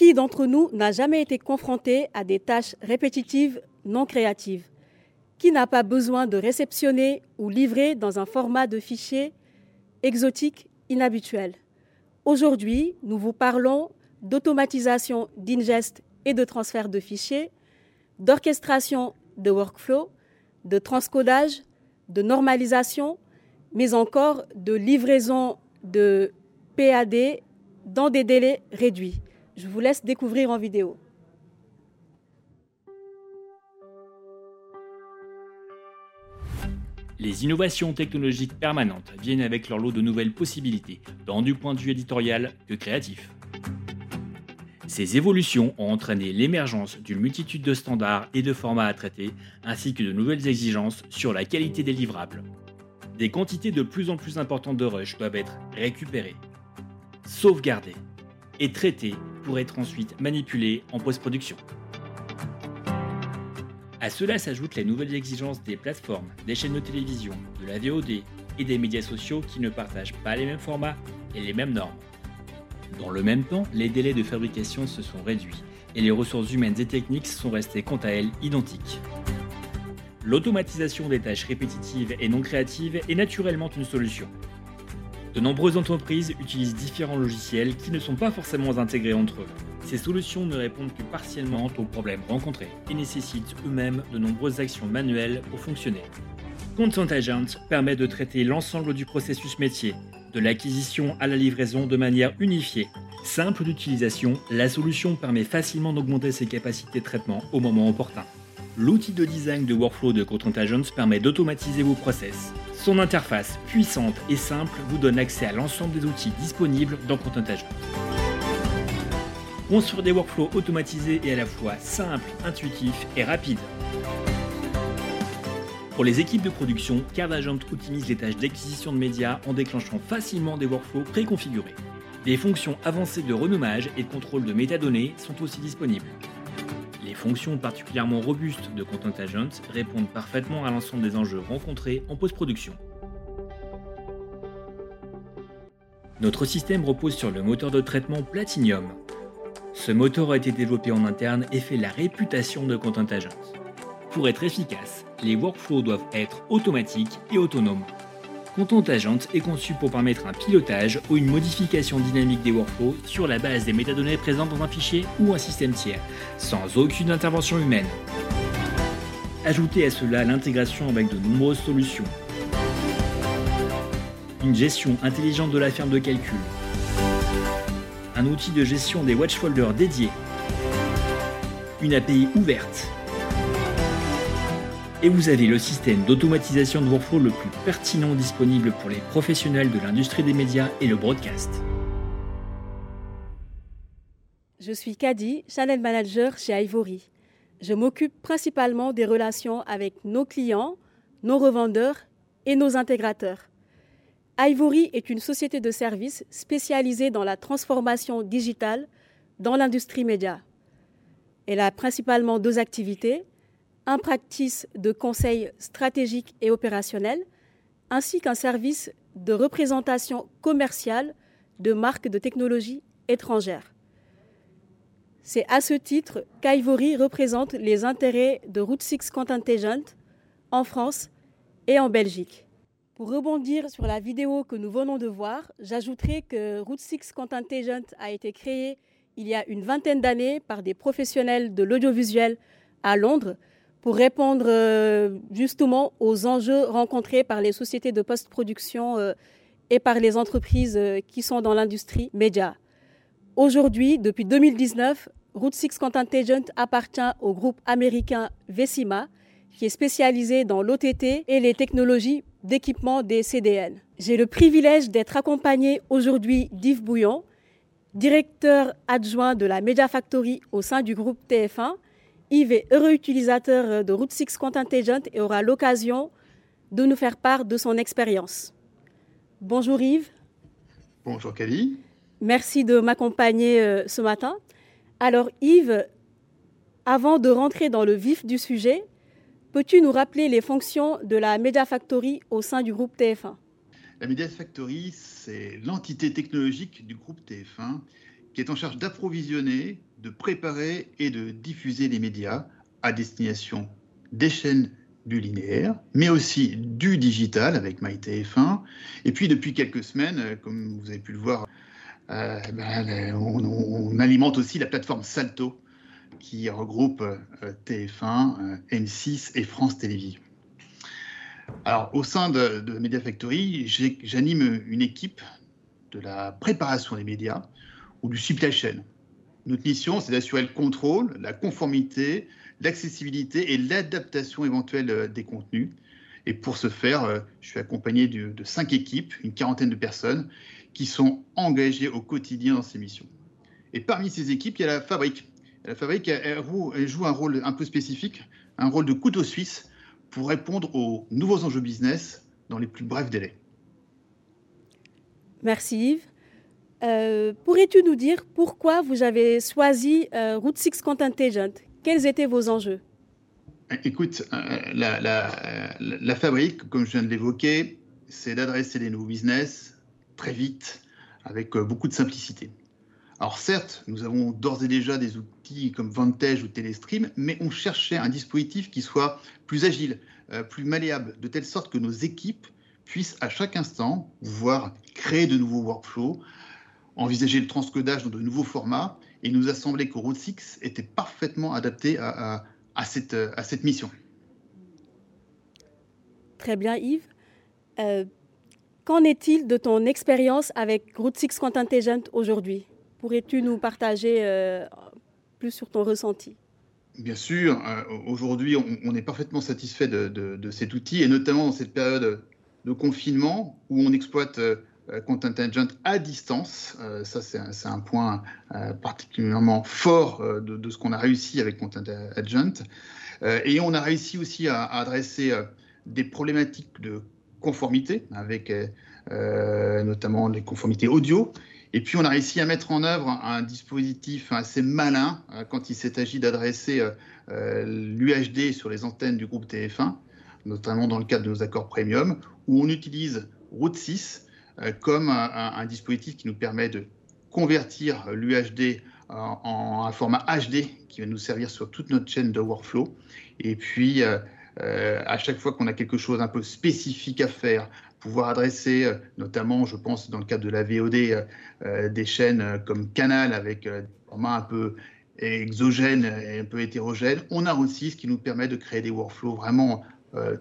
Qui d'entre nous n'a jamais été confronté à des tâches répétitives non créatives Qui n'a pas besoin de réceptionner ou livrer dans un format de fichier exotique inhabituel Aujourd'hui, nous vous parlons d'automatisation d'ingest et de transfert de fichiers, d'orchestration de workflow, de transcodage, de normalisation, mais encore de livraison de PAD dans des délais réduits. Je vous laisse découvrir en vidéo. Les innovations technologiques permanentes viennent avec leur lot de nouvelles possibilités, tant du point de vue éditorial que créatif. Ces évolutions ont entraîné l'émergence d'une multitude de standards et de formats à traiter, ainsi que de nouvelles exigences sur la qualité des livrables. Des quantités de plus en plus importantes de rush doivent être récupérées, sauvegardées et traitées pour être ensuite manipulées en post-production. À cela s'ajoutent les nouvelles exigences des plateformes, des chaînes de télévision, de la VOD et des médias sociaux qui ne partagent pas les mêmes formats et les mêmes normes. Dans le même temps, les délais de fabrication se sont réduits et les ressources humaines et techniques sont restées quant à elles identiques. L'automatisation des tâches répétitives et non créatives est naturellement une solution. De nombreuses entreprises utilisent différents logiciels qui ne sont pas forcément intégrés entre eux. Ces solutions ne répondent que partiellement aux problèmes rencontrés et nécessitent eux-mêmes de nombreuses actions manuelles pour fonctionner. Content Agent permet de traiter l'ensemble du processus métier, de l'acquisition à la livraison de manière unifiée. Simple d'utilisation, la solution permet facilement d'augmenter ses capacités de traitement au moment opportun. L'outil de design de workflow de Content Agents permet d'automatiser vos process. Son interface puissante et simple vous donne accès à l'ensemble des outils disponibles dans Content Agents. Construire des workflows automatisés et à la fois simples, intuitifs et rapides. Pour les équipes de production, Cardagent optimise les tâches d'acquisition de médias en déclenchant facilement des workflows préconfigurés. Des fonctions avancées de renommage et de contrôle de métadonnées sont aussi disponibles. Les fonctions particulièrement robustes de Content Agent répondent parfaitement à l'ensemble des enjeux rencontrés en post-production. Notre système repose sur le moteur de traitement Platinum. Ce moteur a été développé en interne et fait la réputation de Content Agent. Pour être efficace, les workflows doivent être automatiques et autonomes. Content Agent est conçu pour permettre un pilotage ou une modification dynamique des workflows sur la base des métadonnées présentes dans un fichier ou un système tiers, sans aucune intervention humaine. Ajoutez à cela l'intégration avec de nombreuses solutions. Une gestion intelligente de la ferme de calcul. Un outil de gestion des watch folders dédiés. Une API ouverte et vous avez le système d'automatisation de workflow le plus pertinent disponible pour les professionnels de l'industrie des médias et le broadcast. Je suis Kadi, Channel Manager chez Ivory. Je m'occupe principalement des relations avec nos clients, nos revendeurs et nos intégrateurs. Ivory est une société de services spécialisée dans la transformation digitale dans l'industrie média. Elle a principalement deux activités, un practice de conseil stratégique et opérationnel, ainsi qu'un service de représentation commerciale de marques de technologie étrangères. C'est à ce titre qu'Ivory représente les intérêts de Route 6 Contingent en France et en Belgique. Pour rebondir sur la vidéo que nous venons de voir, j'ajouterai que Route 6 Contingent a été créé il y a une vingtaine d'années par des professionnels de l'audiovisuel à Londres pour répondre euh, justement aux enjeux rencontrés par les sociétés de post-production euh, et par les entreprises euh, qui sont dans l'industrie média. Aujourd'hui, depuis 2019, Route 6 Contingent appartient au groupe américain Vecima, qui est spécialisé dans l'OTT et les technologies d'équipement des CDN. J'ai le privilège d'être accompagné aujourd'hui d'Yves Bouillon, directeur adjoint de la Media Factory au sein du groupe TF1, Yves est heureux utilisateur euh, de Route 6 Contingent et aura l'occasion de nous faire part de son expérience. Bonjour Yves. Bonjour Kali. Merci de m'accompagner euh, ce matin. Alors Yves, avant de rentrer dans le vif du sujet, peux-tu nous rappeler les fonctions de la Media Factory au sein du groupe TF1 La Media Factory, c'est l'entité technologique du groupe TF1 est en charge d'approvisionner, de préparer et de diffuser les médias à destination des chaînes du linéaire, mais aussi du digital avec MyTF1. Et puis depuis quelques semaines, euh, comme vous avez pu le voir, euh, ben, on, alimente aussi la plateforme Salto qui regroupe euh, TF1, M6 et France Télévisions. Alors au sein de, de Media Factory, j'anime une équipe de la préparation des médias ou du supply chain. Notre mission, c'est d'assurer le contrôle, la conformité, l'accessibilité et l'adaptation éventuelle euh, des contenus. Et pour ce faire, euh, je suis accompagné de, cinq équipes, une quarantaine de personnes, qui sont engagées au quotidien dans ces missions. Et parmi ces équipes, il y a la fabrique. La fabrique, elle, joue un rôle un peu spécifique, un rôle de couteau suisse pour répondre aux nouveaux enjeux business dans les plus brefs délais. Merci Yves. Euh, pourrais-tu nous dire pourquoi vous avez choisi Route 6 Content Agent quels étaient vos enjeux? Écoute, euh, la, fabrique, comme je viens de l'évoquer, c'est d'adresser des nouveaux business très vite, avec euh, beaucoup de simplicité. Alors certes, nous avons d'ores et déjà des outils comme Vantage ou Telestream, mais on cherchait un dispositif qui soit plus agile, euh, plus malléable, de telle sorte que nos équipes puissent à chaque instant pouvoir créer de nouveaux workflows, envisager le transcodage dans de nouveaux formats il nous a semblé que Route 6 était parfaitement adapté à, cette, à cette mission. Très bien, Yves. Euh, qu'en est-il de ton expérience avec Route 6 Content aujourd'hui? Pourrais-tu nous partager euh, plus sur ton ressenti? Bien sûr, euh, aujourd'hui, on, est parfaitement satisfait de, de, cet outil, et notamment dans cette période de confinement où on exploite euh, Content Agent à distance. Euh, ça, c'est un, point euh, particulièrement fort de, ce qu'on a réussi avec Content Agent. et on a réussi aussi à, adresser des problématiques de conformité, avec notamment les conformités audio. Et puis, on a réussi à mettre en œuvre un dispositif assez malin quand il agi d'adresser l'UHD sur les antennes du groupe TF1, notamment dans le cadre de nos accords premium, où on utilise Route 6 euh, comme un, dispositif qui nous permet de convertir l'UHD en, un format HD qui va nous servir sur toute notre chaîne de workflow. Et puis, euh, euh, à chaque fois qu'on a quelque chose un peu spécifique à faire, pouvoir adresser, notamment, je pense, dans le cadre de la VOD, des chaînes comme Canal avec des formats un peu exogènes et un peu hétérogènes. On a aussi ce qui nous permet de créer des workflows vraiment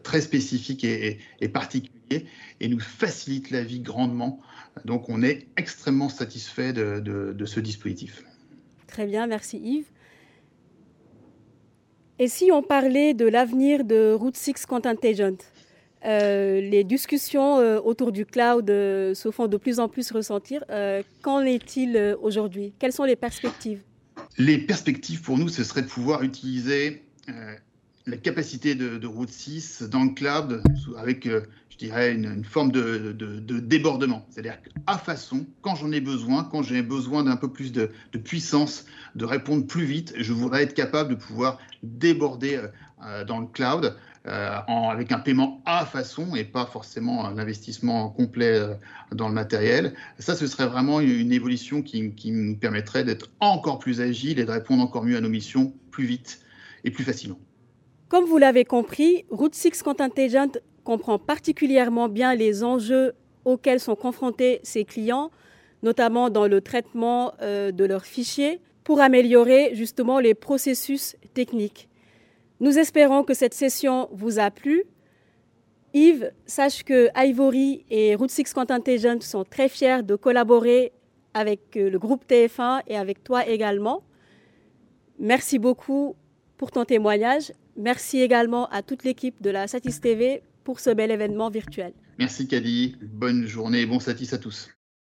très spécifiques et particuliers et nous facilite la vie grandement. Donc on est extrêmement satisfait de, ce dispositif. Très bien, merci Yves. Et si on parlait de l'avenir de Route 6 Content Agent euh, les discussions euh, autour du cloud euh, se font de plus en plus ressentir. qu'en est-il aujourd'hui? Quelles sont les perspectives? Les perspectives pour nous, ce serait de pouvoir utiliser la capacité de, Route 6 dans le cloud avec, euh, je dirais, une, forme de, débordement. C'est-à-dire qu'à façon, quand j'en ai besoin, quand j'ai besoin d'un peu plus de, puissance, de répondre plus vite, je voudrais être capable de pouvoir déborder euh, euh, dans le cloud avec un paiement à façon et pas forcément un investissement complet dans le matériel. Ça, ce serait vraiment une, évolution qui, qui nous permettrait d'être encore plus agile et de répondre encore mieux à nos missions plus vite et plus facilement. Comme vous l'avez compris, Route 6 Content Agent comprend particulièrement bien les enjeux auxquels sont confrontés ses clients, notamment dans le traitement euh, de leurs fichiers, pour améliorer justement les processus techniques. Nous espérons que cette session vous a plu. Yves, sache que Ivory et Route 6 Content Agent sont très fiers de collaborer avec euh, le groupe TF1 et avec toi également. Merci beaucoup pour ton témoignage. Merci également à toute l'équipe de la Satis TV pour ce bel événement virtuel. Merci Kadi, bonne journée et bon Satis à tous.